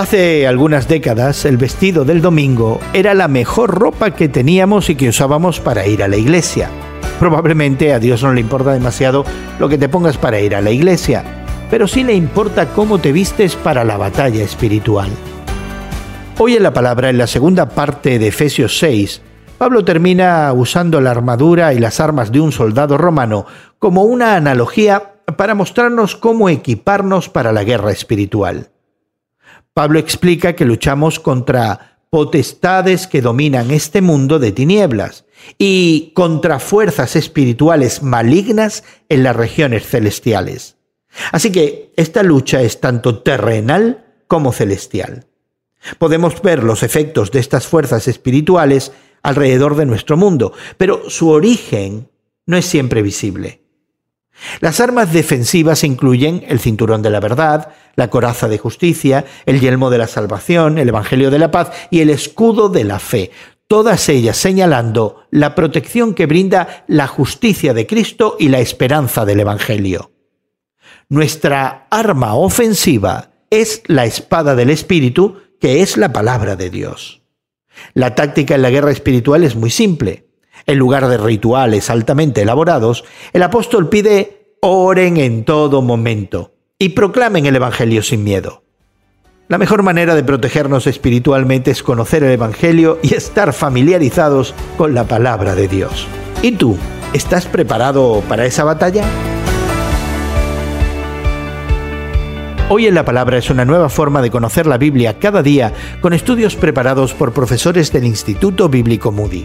Hace algunas décadas el vestido del domingo era la mejor ropa que teníamos y que usábamos para ir a la iglesia. Probablemente a Dios no le importa demasiado lo que te pongas para ir a la iglesia, pero sí le importa cómo te vistes para la batalla espiritual. Hoy en la palabra, en la segunda parte de Efesios 6, Pablo termina usando la armadura y las armas de un soldado romano como una analogía para mostrarnos cómo equiparnos para la guerra espiritual. Pablo explica que luchamos contra potestades que dominan este mundo de tinieblas y contra fuerzas espirituales malignas en las regiones celestiales. Así que esta lucha es tanto terrenal como celestial. Podemos ver los efectos de estas fuerzas espirituales alrededor de nuestro mundo, pero su origen no es siempre visible. Las armas defensivas incluyen el cinturón de la verdad, la coraza de justicia, el yelmo de la salvación, el Evangelio de la paz y el escudo de la fe, todas ellas señalando la protección que brinda la justicia de Cristo y la esperanza del Evangelio. Nuestra arma ofensiva es la espada del Espíritu, que es la palabra de Dios. La táctica en la guerra espiritual es muy simple. En lugar de rituales altamente elaborados, el apóstol pide oren en todo momento y proclamen el Evangelio sin miedo. La mejor manera de protegernos espiritualmente es conocer el Evangelio y estar familiarizados con la palabra de Dios. ¿Y tú? ¿Estás preparado para esa batalla? Hoy en la Palabra es una nueva forma de conocer la Biblia cada día con estudios preparados por profesores del Instituto Bíblico Moody.